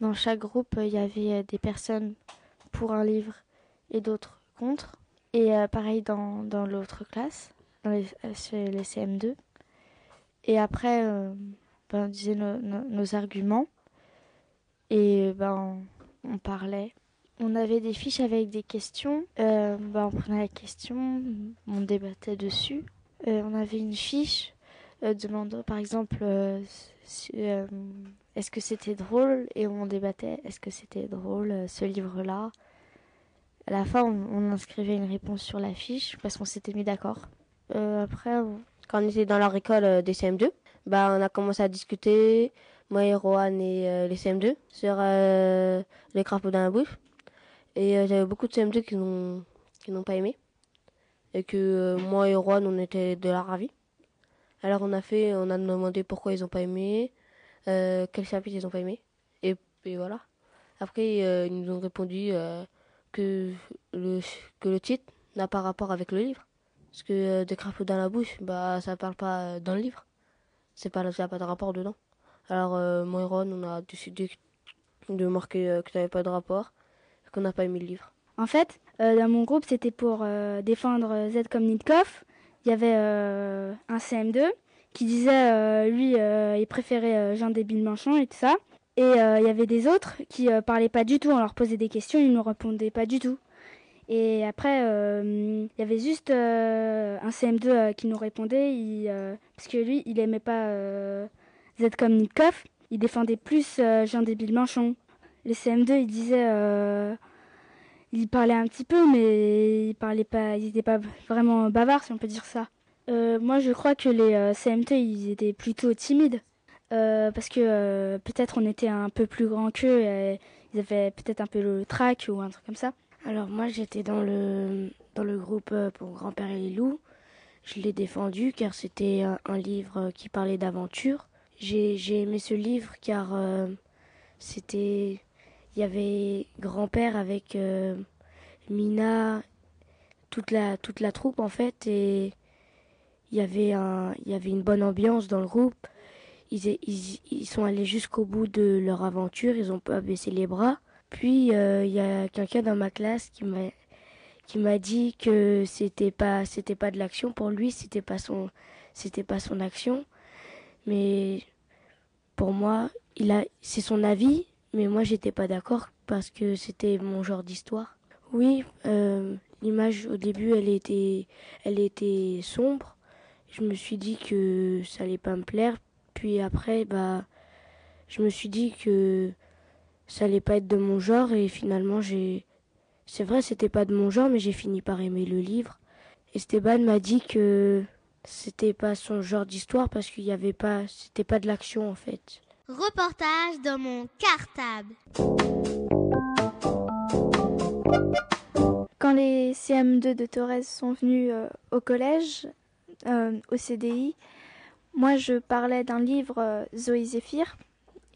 Dans chaque groupe, il y avait des personnes pour un livre et d'autres contre. Et pareil dans, dans l'autre classe, dans les, les, CM2. Et après, ben, on disait nos arguments. Et ben, on parlait. On avait des fiches avec des questions. Euh, ben, on prenait la question, on débattait dessus. Euh, on avait une fiche euh, demandant, par exemple, est-ce que c'était drôle? Et on débattait, est-ce que c'était drôle ce livre-là? À la fin, on, inscrivait une réponse sur la fiche parce qu'on s'était mis d'accord. après, on... quand on était dans leur école des CM2, bah, on a commencé à discuter moi et Rohan et euh, les CM2 sur euh, les crapauds dans la bouche. Et euh, j'avais beaucoup de CM2 qui n'ont pas aimé. Et que moi et Rohan, on était de la ravie. Alors on a fait, on a demandé pourquoi ils n'ont pas aimé, quel chapitre ils n'ont pas aimé. Et, et, voilà. Après, ils nous ont répondu que, le, que le titre n'a pas rapport avec le livre. Parce que des crapauds dans la bouche, bah ça parle pas dans le livre. C'est pas, ça n'a pas de rapport dedans. Alors, euh, moi et Ron, on a décidé de marquer euh, que tu n'avais pas de rapport qu'on n'a pas aimé le livre. En fait, euh, dans mon groupe, c'était pour euh, défendre Z comme Nitkov. Il y avait euh, un CM2 qui disait, euh, lui, il préférait Jean Débile Manchon et tout ça. Et il y avait des autres qui parlaient pas du tout. On leur posait des questions, ils ne répondaient pas du tout. Et après, il y avait juste un CM2 qui nous répondait, il, parce que lui, il aimait pas Z comme Nitkov, il défendait plus euh, Jean Débile Manchon. Les CM2, il disait, euh, il parlait un petit peu, mais il parlait pas, vraiment bavard, si on peut dire ça. Euh, moi, je crois que les euh, CM2, ils étaient plutôt timides, parce que peut-être on était un peu plus grand qu'eux, ils avaient peut-être un peu le trac ou un truc comme ça. Alors moi, j'étais dans le dans le groupe pour Grand-père et les loups. Je l'ai défendu car c'était un livre qui parlait d'aventure j'ai aimé ce livre car euh, c'était il y avait grand-père avec Mina, toute la, toute la troupe en fait, et il y avait, un, il y avait une bonne ambiance dans le groupe. Ils, ils, ils sont allés jusqu'au bout de leur aventure, ils ont pas baissé les bras. Puis il y a quelqu'un dans ma classe qui m'a qui m'a dit que c'était pas c'était pas de l'action pour lui, c'était pas son c'était pas son action. Mais pour moi, il a c'est son avis, mais moi j'étais pas d'accord parce que c'était mon genre d'histoire. Oui, euh, l'image au début elle était elle était sombre. Je me suis dit que ça allait pas me plaire. Puis après bah je me suis dit que ça allait pas être de mon genre et finalement j'ai c'est vrai, c'était pas de mon genre, mais j'ai fini par aimer le livre. Esteban m'a dit que c'était pas son genre d'histoire parce qu'il y avait pas, c'était pas de l'action en fait. Reportage dans mon cartable. Quand les CM2 de Torres sont venus euh, au collège, euh, au CDI, moi je parlais d'un livre euh, Zoé Zéphyr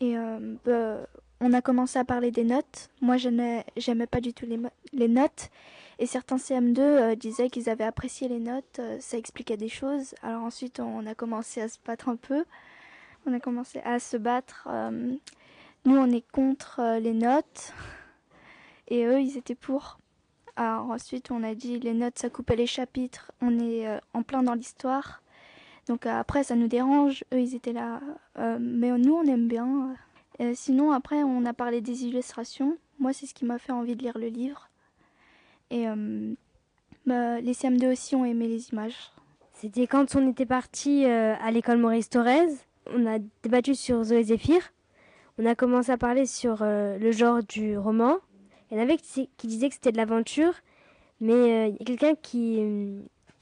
et bah, on a commencé à parler des notes. Moi, je n'aimais pas du tout les, notes. Et certains CM2 euh, disaient qu'ils avaient apprécié les notes, euh, ça expliquait des choses. Alors ensuite, on a commencé à se battre un peu. On a commencé à se battre. Euh, nous, on est contre les notes. Et eux, ils étaient pour. Alors ensuite, on a dit les notes, ça coupait les chapitres. On est en plein dans l'histoire. Donc après, ça nous dérange. Eux, ils étaient là. mais nous, on aime bien. Sinon, après, on a parlé des illustrations. Moi, c'est ce qui m'a fait envie de lire le livre. Et euh, bah, les CM2 aussi ont aimé les images. C'était quand on était parti euh, à l'école Maurice Thorez. On a débattu sur Zoé Zéphyr. On a commencé à parler sur le genre du roman. Il y en avait qui, disaient que c'était de l'aventure. Mais il y a quelqu'un qui,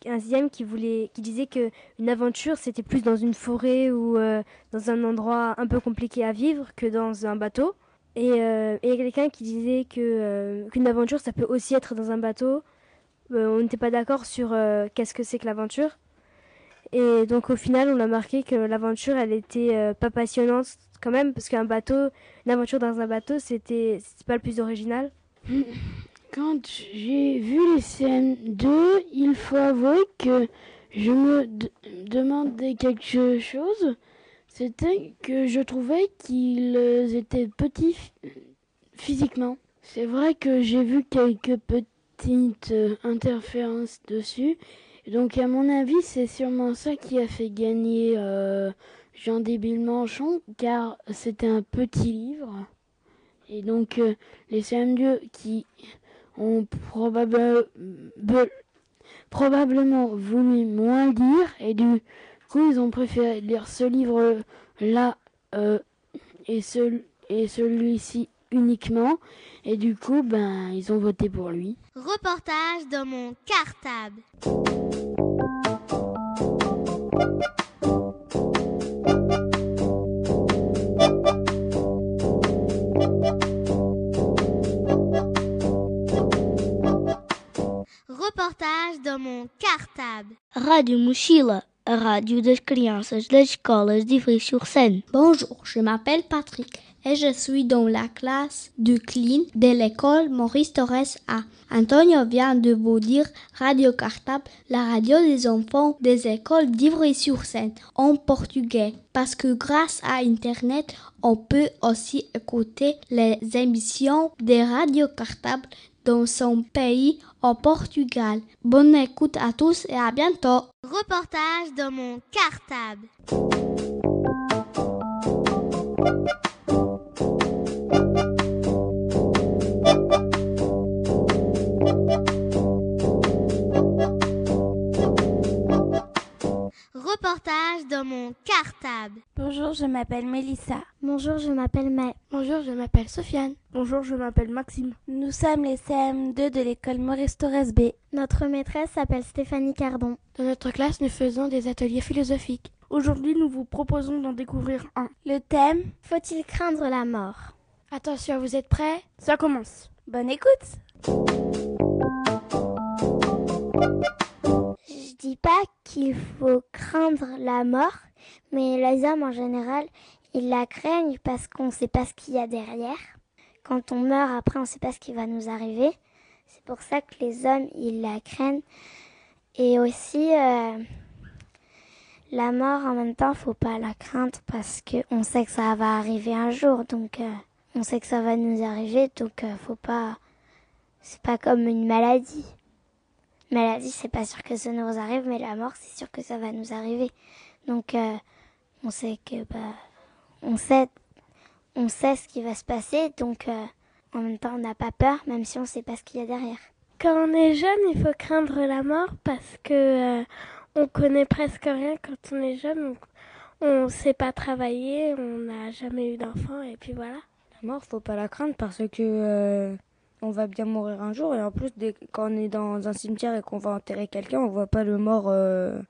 un sixième qui voulait, qui disait que une aventure c'était plus dans une forêt ou euh, dans un endroit un peu compliqué à vivre que dans un bateau. Et euh, il y a quelqu'un qui disait que euh, qu'une aventure ça peut aussi être dans un bateau. on n'était pas d'accord sur qu'est-ce que c'est que l'aventure. Et donc au final on a marqué que l'aventure elle était pas passionnante quand même parce qu'un bateau, une aventure dans un bateau c'était pas le plus original. (laughs) Quand j'ai vu les CM2, il faut avouer que je me demandais quelque chose. C'était que je trouvais qu'ils étaient petits physiquement. C'est vrai que j'ai vu quelques petites euh, interférences dessus. Donc à mon avis, c'est sûrement ça qui a fait gagner euh, Jean Débile Manchon, car c'était un petit livre. Et donc euh, les CM2 qui ont probablement voulu moins lire et du coup ils ont préféré lire ce livre-là euh, et, et celui-ci uniquement et du coup ben ils ont voté pour lui. Reportage dans mon cartable. reportage dans mon cartable. Rádio Mochila, a rádio das crianças das escolas de Ivry-sur-Seine. Bonjour, je m'appelle Patrick et je suis dans la classe de clean de l'école Maurice Torres A. Antonio vient de vous dire Radio Cartable, la radio des enfants des écoles d'Ivry-sur-Seine en portugais. Parce que grâce à Internet, on peut aussi écouter les émissions des Radio Cartable dans son pays au Portugal. Bonne écoute à tous et à bientôt. Reportage dans mon cartable. Reportage dans mon cartable. Bonjour, je m'appelle Mélissa. Bonjour, je m'appelle May. Bonjour, je m'appelle Sofiane. Bonjour, je m'appelle Maxime. Nous sommes les CM2 de l'école Maurice Torres B. Notre maîtresse s'appelle Stéphanie Cardon. Dans notre classe, nous faisons des ateliers philosophiques. Aujourd'hui, nous vous proposons d'en découvrir un. Le thème Faut-il craindre la mort? Attention, vous êtes prêts? Ça commence. Bonne écoute. Dis pas qu'il faut craindre la mort, mais les hommes en général, ils la craignent parce qu'on ne sait pas ce qu'il y a derrière. quand on meurt, après, on ne sait pas ce qui va nous arriver. C'est pour ça que les hommes, ils la craignent. Et aussi, euh, la mort, en même temps, faut pas la craindre parce qu'on sait que ça va arriver un jour. Donc, euh, on sait que ça va nous arriver. Donc, euh, faut pas. C'est pas comme une maladie. Maladie, c'est pas sûr que ça nous arrive, mais la mort, c'est sûr que ça va nous arriver. Donc, on sait que, bah, on sait, on sait ce qui va se passer. Donc, en même temps, on n'a pas peur, même si on ne sait pas ce qu'il y a derrière. Quand on est jeune, il faut craindre la mort parce que euh, on connaît presque rien quand on est jeune. On ne sait pas travailler, on n'a jamais eu d'enfant et puis voilà. La mort, faut pas la craindre parce que euh, on va bien mourir un jour et en plus, dès, quand on est dans un cimetière et qu'on va enterrer quelqu'un, on voit pas le mort, euh,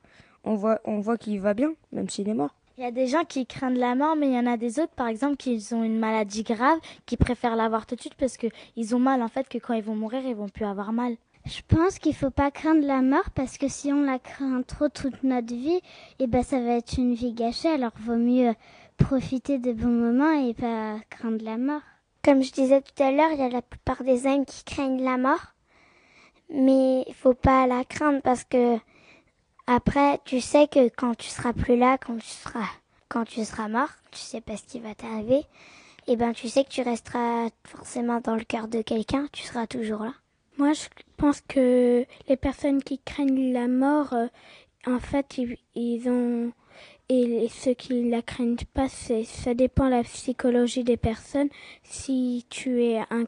on voit, on voit qu'il va bien, même s'il est mort. Il y a des gens qui craignent la mort, mais il y en a des autres, par exemple, qui ont une maladie grave, qui préfèrent l'avoir tout de suite parce qu'ils ont mal, en fait, que quand ils vont mourir, ils vont plus avoir mal. Je pense qu'il faut pas craindre la mort parce que si on la craint trop toute notre vie, et eh ben ça va être une vie gâchée. Alors vaut mieux profiter des bons moments et pas craindre la mort. Comme je disais tout à l'heure, il y a la plupart des hommes qui craignent la mort, mais il faut pas la craindre parce que après, tu sais que quand tu seras plus là, quand tu seras, quand tu seras mort, tu sais pas ce qui va t'arriver, et eh ben tu sais que tu resteras forcément dans le cœur de quelqu'un, tu seras toujours là. Moi, je pense que les personnes qui craignent la mort, euh, en fait, ils, ont et ceux qui la craignent pas, ça dépend de la psychologie des personnes. Si tu es un,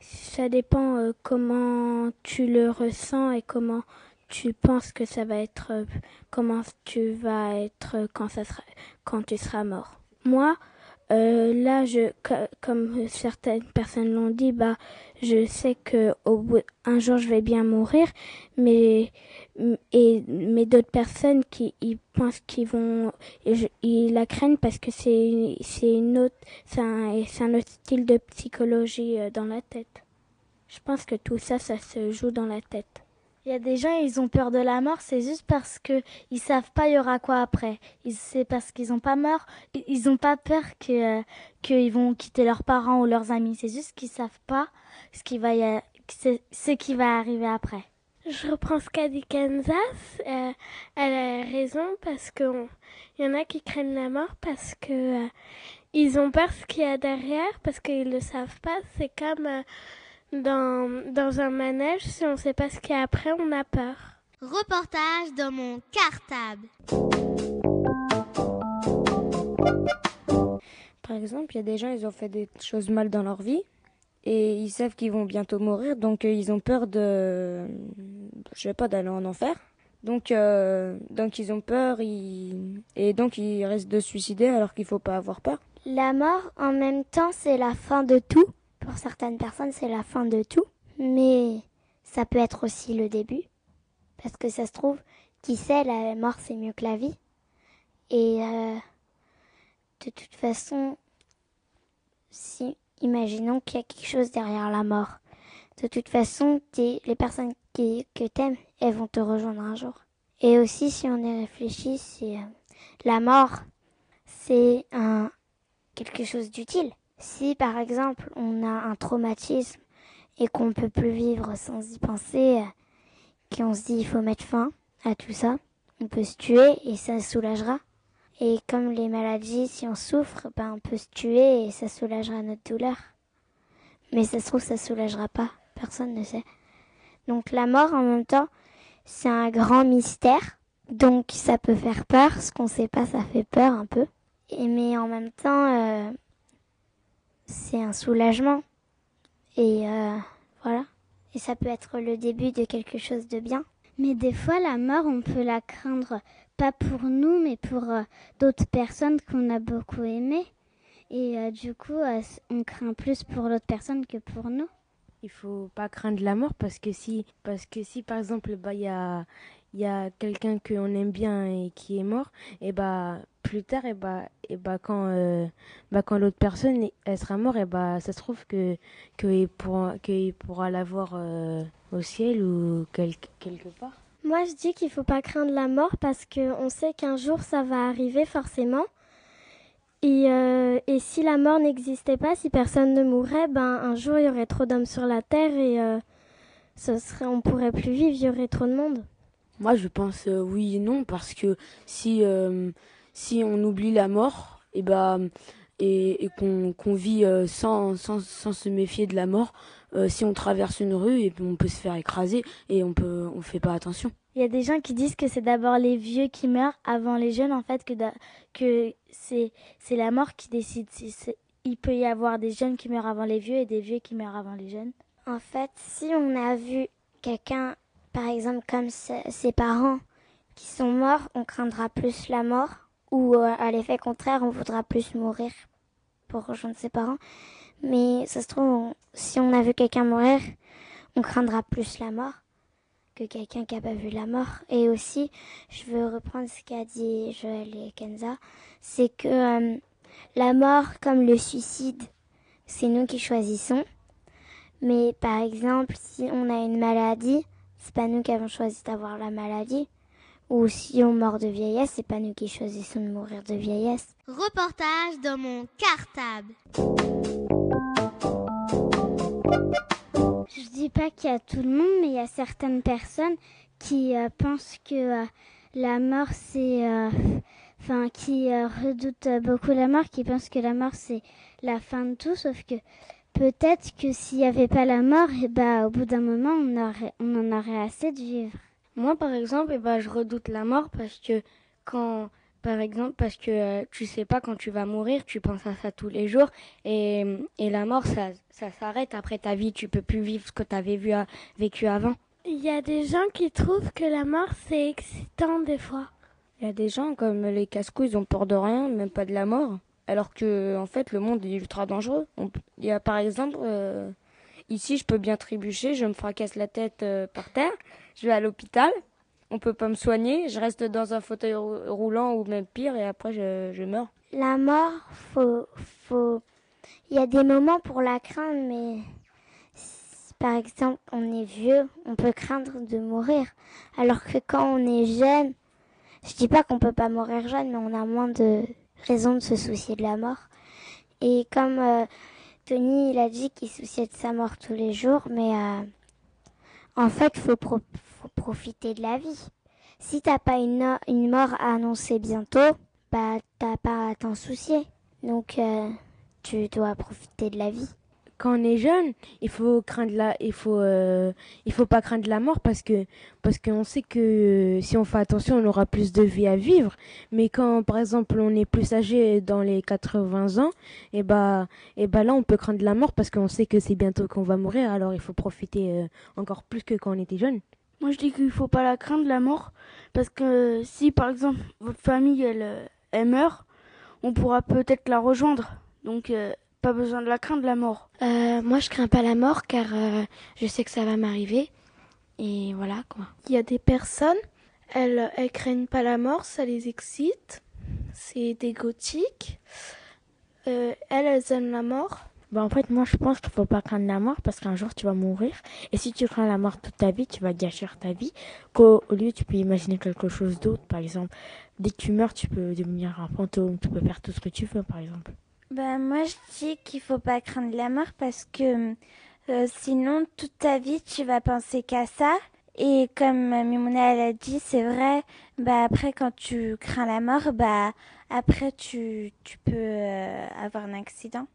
ça dépend euh, comment tu le ressens et comment tu penses que ça va être euh, comment tu vas être quand ça sera quand tu seras mort. Moi, euh, là, je, comme certaines personnes l'ont dit, bah, je sais que bout, un jour je vais bien mourir, mais et mais d'autres personnes qui pensent qu'ils vont, ils la craignent parce que c'est c'est une autre, c'est un, un autre style de psychologie dans la tête. Je pense que tout ça, ça se joue dans la tête. Il y a des gens, ils ont peur de la mort, c'est juste parce que ils savent pas il y aura quoi après. C'est parce qu'ils ont pas peur, ils ont pas peur que euh, qu'ils vont quitter leurs parents ou leurs amis. C'est juste qu'ils savent pas ce qui va ce qui va arriver après. Je reprends ce qu'a dit Kansas. Euh, elle a raison parce que il y en a qui craignent la mort parce que euh, ils ont peur ce qu'il y a derrière parce qu'ils le savent pas. C'est comme dans, dans un manège, si on ne sait pas ce qu'il y a après, on a peur. Reportage dans mon cartable. Par exemple, il y a des gens, ils ont fait des choses mal dans leur vie et ils savent qu'ils vont bientôt mourir, donc euh, ils ont peur de, je sais pas, d'aller en enfer. Donc, euh, donc ils ont peur, et donc ils restent de suicider alors qu'il faut pas avoir peur. La mort, en même temps, c'est la fin de tout. Pour certaines personnes, c'est la fin de tout, mais ça peut être aussi le début. Parce que ça se trouve, qui sait, la mort c'est mieux que la vie. Et euh, de toute façon, si imaginons qu'il y a quelque chose derrière la mort, de toute façon, les personnes qui, que t'aimes, elles vont te rejoindre un jour. Et aussi, si on y réfléchit, c'est euh, la mort, c'est un quelque chose d'utile. Si par exemple on a un traumatisme et qu'on ne peut plus vivre sans y penser, euh, qu'on se dit il faut mettre fin à tout ça, on peut se tuer et ça soulagera. Et comme les maladies, si on souffre, ben on peut se tuer et ça soulagera notre douleur. Mais ça se trouve, ça soulagera pas. Personne ne sait. Donc la mort, en même temps, c'est un grand mystère. Donc ça peut faire peur. Ce qu'on sait pas, ça fait peur un peu. Et mais en même temps, euh, c'est un soulagement. Et euh, voilà. Et ça peut être le début de quelque chose de bien. Mais des fois, la mort, on peut la craindre pas pour nous, mais pour euh, d'autres personnes qu'on a beaucoup aimées. Et euh, du coup, on craint plus pour l'autre personne que pour nous. Il faut pas craindre la mort parce que si, parce que si par exemple, bah, il y a, y a quelqu'un qu'on aime bien et qui est mort, et bah plus tard, et bah, et bah quand, euh, bah, quand l'autre personne elle sera morte, et bah ça se trouve que qu'il pourra, qu'il pourra la voir euh, au ciel ou quelque, quelque part. Moi, je dis qu'il faut pas craindre la mort parce que on sait qu'un jour ça va arriver forcément. Et, euh, et si la mort n'existait pas, si personne ne mourrait, ben un jour il y aurait trop d'hommes sur la terre et euh, ce serait, on pourrait plus vivre, il y aurait trop de monde. Moi, je pense euh, oui et non parce que si euh, si on oublie la mort, et bah et, et qu'on vit euh, sans, sans sans se méfier de la mort, euh, si on traverse une rue et on peut se faire écraser et on peut on fait pas attention. Il y a des gens qui disent que c'est d'abord les vieux qui meurent avant les jeunes, en fait, que, da- que c'est, c'est la mort qui décide. Si c'est- il peut y avoir des jeunes qui meurent avant les vieux et des vieux qui meurent avant les jeunes. En fait, si on a vu quelqu'un, par exemple comme se- ses parents, qui sont morts, on craindra plus la mort. Ou euh, à l'effet contraire, on voudra plus mourir pour rejoindre ses parents. Mais ça se trouve, si on a vu quelqu'un mourir, on craindra plus la mort que quelqu'un qui n'a pas vu la mort. Et aussi, je veux reprendre ce qu'a dit Joël et Kenza, c'est que euh, la mort, comme le suicide, c'est nous qui choisissons. Mais par exemple, si on a une maladie, c'est pas nous qui avons choisi d'avoir la maladie. Ou si on meurt de vieillesse, c'est pas nous qui choisissons de mourir de vieillesse. Reportage dans mon cartable. Je dis pas qu'il y a tout le monde, mais il y a certaines personnes qui euh, pensent que euh, la mort c'est, euh, enfin, qui euh, redoutent euh, beaucoup la mort, qui pensent que la mort c'est la fin de tout, sauf que peut-être que s'il n'y avait pas la mort, et bah, au bout d'un moment, on, aurait, on en aurait assez de vivre. Moi, par exemple, eh ben, je redoute la mort parce que quand, par exemple, parce que euh, tu sais pas quand tu vas mourir, tu penses à ça tous les jours et, et la mort, ça, ça s'arrête après ta vie. Tu peux plus vivre ce que tu avais vu, vécu avant. Il y a des gens qui trouvent que la mort c'est excitant des fois. Il y a des gens comme les casse-couilles, ils ont peur de rien, même pas de la mort. Alors que, en fait, le monde est ultra dangereux. Il y a par exemple, euh, ici, je peux bien trébucher, je me fracasse la tête euh, par terre, je vais à l'hôpital, on peut pas me soigner, je reste dans un fauteuil rou- roulant ou même pire, et après, je, je meurs. La mort, il y a des moments pour la craindre, mais par exemple, on est vieux, on peut craindre de mourir. Alors que quand on est jeune, je dis pas qu'on peut pas mourir jeune, mais on a moins de raisons de se soucier de la mort. Et comme euh, Tony, il a dit qu'il souciait de sa mort tous les jours, mais euh, en fait, faut, faut profiter de la vie. Si t'as pas une, une mort à annoncer bientôt, bah t'as pas à t'en soucier. Donc euh, tu dois profiter de la vie. Quand on est jeune, il faut craindre la, il faut, euh, il faut pas craindre la mort parce que, parce qu'on sait que si on fait attention, on aura plus de vie à vivre. Mais quand, par exemple, on est plus âgé dans les 80 ans, et bah, et bah là, on peut craindre la mort parce qu'on sait que c'est bientôt qu'on va mourir. Alors, il faut profiter euh, encore plus que quand on était jeune. Moi, je dis qu'il faut pas la craindre, la mort, parce que si, par exemple, votre famille, elle, euh, meurt, on pourra peut-être la rejoindre. Donc, pas besoin de la craindre, la mort. Euh, moi je crains pas la mort car euh, je sais que ça va m'arriver. Et voilà quoi. Il y a des personnes, elles, elles craignent pas la mort, ça les excite. C'est des gothiques. Euh, elles, elles aiment la mort. Bah en fait, moi je pense qu'il faut pas craindre la mort parce qu'un jour tu vas mourir. Et si tu crains la mort toute ta vie, tu vas gâcher ta vie. Qu'au au lieu, tu peux imaginer quelque chose d'autre. Par exemple, dès que tu meurs, tu peux devenir un fantôme. Tu peux faire tout ce que tu veux, par exemple. Ben, moi, je dis qu'il faut pas craindre la mort parce que euh, sinon, toute ta vie, tu vas penser qu'à ça. Et comme euh, Mimouna elle a dit, c'est vrai, bah après quand tu crains la mort, bah après tu, tu peux euh, avoir un accident.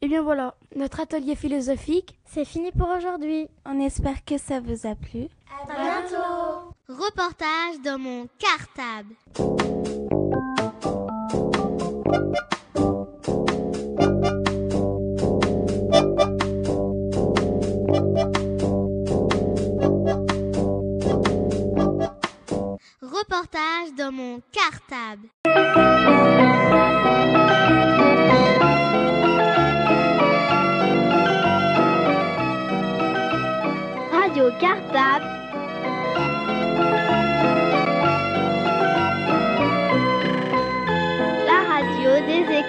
Et bien voilà, notre atelier philosophique, c'est fini pour aujourd'hui. On espère que ça vous a plu. À bientôt. Reportage dans mon cartable. Reportage dans mon cartable. Radio Cartable.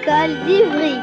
Écoles d'Ivry.